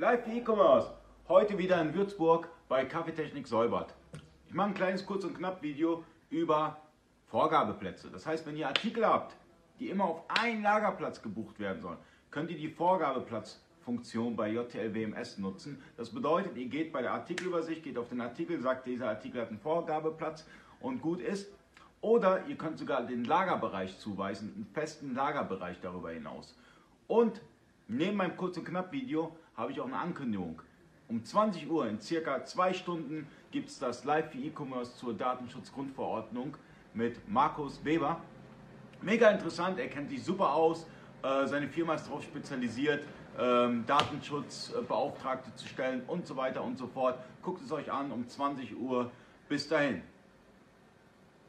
Live E-Commerce. Heute wieder in Würzburg bei Kaffeetechnik Säubert. Ich mache ein kleines kurz und knapp Video über Vorgabeplätze. Das heißt, wenn ihr Artikel habt, die immer auf einen Lagerplatz gebucht werden sollen, könnt ihr die Vorgabeplatzfunktion bei JTL WMS nutzen. Das bedeutet, ihr geht bei der Artikelübersicht, geht auf den Artikel, sagt, dieser Artikel hat einen Vorgabeplatz und gut ist. Oder ihr könnt sogar den Lagerbereich zuweisen, einen festen Lagerbereich darüber hinaus. Und neben meinem Kurz- und Knapp-Video habe ich auch eine Ankündigung. Um 20 Uhr, in circa zwei Stunden, gibt es das Live für E-Commerce zur Datenschutzgrundverordnung mit Markus Weber. Mega interessant, er kennt sich super aus. Äh, seine Firma ist darauf spezialisiert, ähm, Datenschutzbeauftragte zu stellen und so weiter und so fort. Guckt es euch an um 20 Uhr. Bis dahin.